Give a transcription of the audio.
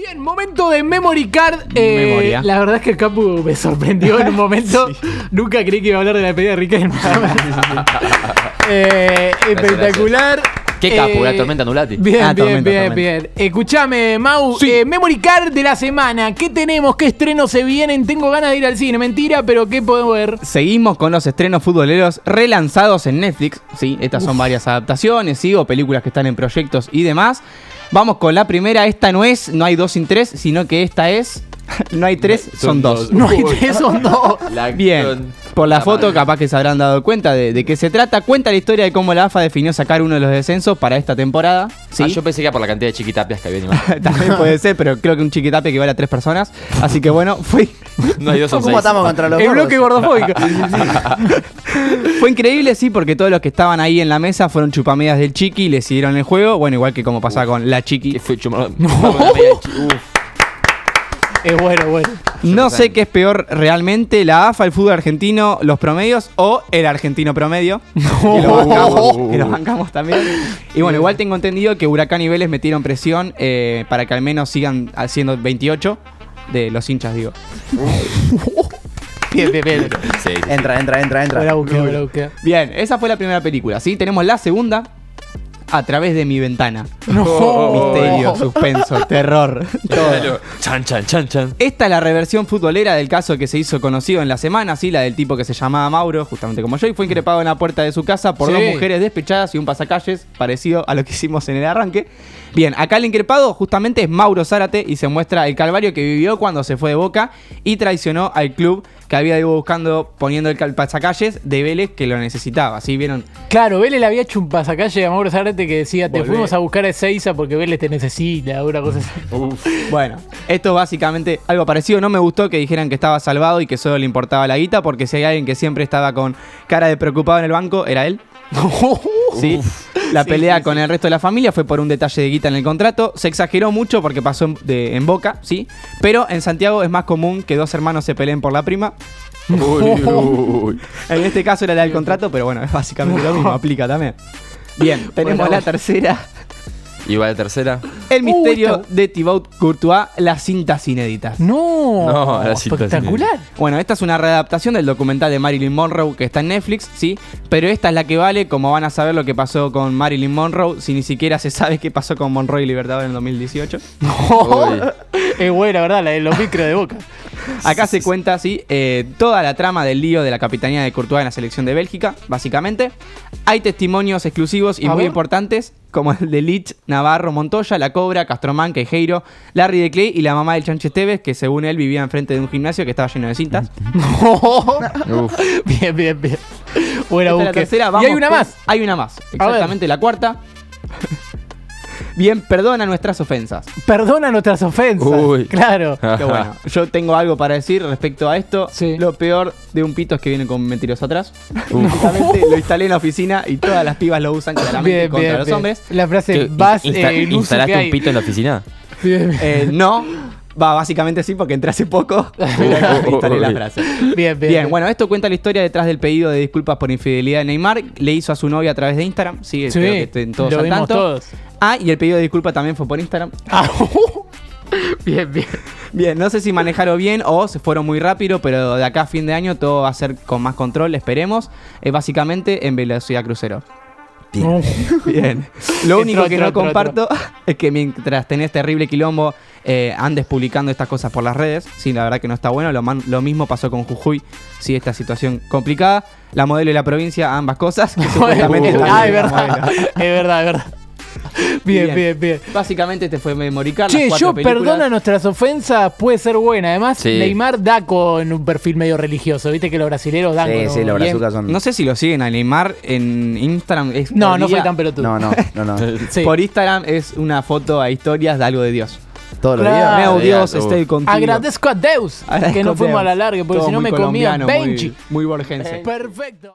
Bien, momento de Memory Card. Eh, Memoria. la verdad es que el Capu me sorprendió en un momento. Nunca creí que iba a hablar de la despedida de Riquelme. eh, espectacular. Qué capo, Eh, la tormenta Nulati. Bien, Ah, bien, tormenta, bien, tormenta. bien. Escuchame, Mau. Sí. eh, Memory Card de la semana. ¿Qué tenemos? ¿Qué estrenos se vienen? Tengo ganas de ir al cine. Mentira, pero ¿qué puedo ver? Seguimos con los estrenos futboleros relanzados en Netflix. Sí, estas son varias adaptaciones, sí, o películas que están en proyectos y demás. Vamos con la primera. Esta no es, no hay dos sin tres, sino que esta es. No hay tres, son dos. No hay tres, son dos. La Bien, acción- por la la foto madre. capaz que se habrán dado cuenta de, de qué se trata. Cuenta la historia de cómo la AFA definió sacar uno de los descensos para esta temporada. ¿sí? Ah, yo pensé que era por la cantidad de chiquitapias que había animado. También puede ser, pero creo que un chiquitape equivale a tres personas. Así que bueno, fue, No hay dos son ¿Cómo estamos contra los El bloque gordofóbico. fue increíble, sí, porque todos los que estaban ahí en la mesa fueron chupamedias del chiqui y le siguieron el juego. Bueno, igual que como pasaba con la chiqui. ¿Qué fue chumado? Es bueno, bueno. No sé qué es peor realmente, la AFA, el fútbol argentino, los promedios o el argentino promedio. Que lo bancamos, que lo bancamos también. Y bueno, igual tengo entendido que Huracán y Vélez metieron presión eh, para que al menos sigan haciendo 28 de los hinchas, digo. Bien, bien, bien. Sí, sí. Entra, entra, entra, entra. Bien, esa fue la primera película, ¿sí? Tenemos la segunda, A través de mi ventana. No. Misterio, suspenso, terror. todo. Chan, chan, chan, chan. Esta es la reversión futbolera del caso que se hizo conocido en la semana, sí, la del tipo que se llamaba Mauro, justamente como yo, y fue increpado en la puerta de su casa por Sí. dos mujeres despechadas y un pasacalles, parecido a lo que hicimos en el arranque. Bien, acá el increpado justamente es Mauro Zárate y se muestra el calvario que vivió cuando se fue de Boca y traicionó al club que había ido buscando, poniendo el cal- pasacalles de Vélez que lo necesitaba, ¿sí? ¿Vieron? Claro, Vélez le había hecho un pasacalle a Mauro Zárate que decía, te Volvé. fuimos a buscar a Ezeiza porque Vélez te necesita, una cosa así. Bueno, esto básicamente algo parecido. No me gustó que dijeran que estaba salvado y que solo le importaba la guita, porque si hay alguien que siempre estaba con cara de preocupado en el banco, era él. Sí. La Sí, pelea sí, con el resto de la familia fue por un detalle de guita en el contrato. Se exageró mucho porque pasó en, de- en Boca, sí. Pero en Santiago es más común que dos hermanos se peleen por la prima. Uy, uy. En este caso era la del contrato, pero bueno, es básicamente lo mismo, aplica también. Bien, tenemos Bueno. la tercera. Igual la tercera. El Uy, misterio está- de Thibaut Courtois, las cintas inéditas. No, No, espectacular. Bueno, esta es una readaptación del documental de Marilyn Monroe que está en Netflix, ¿sí? Pero esta es la que vale, como van a saber lo que pasó con Marilyn Monroe, si ni siquiera se sabe qué pasó con Monroe y Libertador en el 2018. Uy. es buena, ¿verdad? La de los micros de boca. Acá se cuenta, sí, eh, toda la trama del lío de la capitanía de Courtois en la selección de Bélgica, básicamente. Hay testimonios exclusivos y muy importantes, como el de Lich, Navarro, Montoya, La Cobra, Castromán, Quejeiro, Larry de Clay y la mamá del Chanche Esteves, que según él vivía enfrente de un gimnasio que estaba lleno de cintas. Bien, bien, bien. Buena Esta es la búsqueda. tercera, y vamos hay una con- más. Hay una más, exactamente la cuarta. Bien, perdona nuestras ofensas. Perdona nuestras ofensas. Uy. Claro. Que bueno, yo tengo algo para decir respecto a esto. Sí. Lo peor de un pito es que viene con mentiroso atrás. Básicamente lo instalé en la oficina y todas las pibas lo usan claramente Bien, contra bien, los bien. hombres. La frase vas Insta- eh, el uso que ¿Instalaste hay. un pito en la oficina? Bien, bien. Eh, no, va, básicamente sí, porque entré hace poco. Pero instalé la frase. Bien, bien, Bien, bueno, esto cuenta la historia detrás del pedido de disculpas por infidelidad de Neymar. Le hizo a su novia a través de Instagram. Sí, Sí, espero que estén todos lo al vimos tanto. todos. Ah, y el pedido de disculpas también fue por Instagram. Ah, bien, bien. Bien, no sé si manejaron bien o se fueron muy rápido, pero de acá a fin de año todo va a ser con más control, esperemos. Es básicamente en velocidad crucero. Bien. Bien. Lo Entró, único que entró, no entró, comparto es que mientras tenés terrible quilombo, eh, andes publicando estas cosas por las redes. Sí, la verdad que no está bueno. Lo, man- lo mismo pasó con Jujuy. Sí, esta situación complicada. La modelo y la provincia, ambas cosas. que supuestamente ah, es verdad. Es verdad, es verdad. Bien, Bien. bien, bien. Básicamente este fue memoricar. Che, las cuatro yo películas. perdona nuestras ofensas, puede ser buena. Además, Sí. Neymar da con un perfil medio religioso. Viste que los brasileros dan Sí, con sí, los Bien. son. No sé si lo siguen a Neymar en Instagram. es No, no día. soy tan pelotudo. No, no, no, no. Sí. Por Instagram es una foto a historias de algo de Dios. Todos los Claro. días. Meu Dios, uf. esté contigo. Agradezco a Deus Agradezco que no fuimos a la larga, porque Todo si no me comía colombiano, muy- 20. Muy borgense. Perfecto.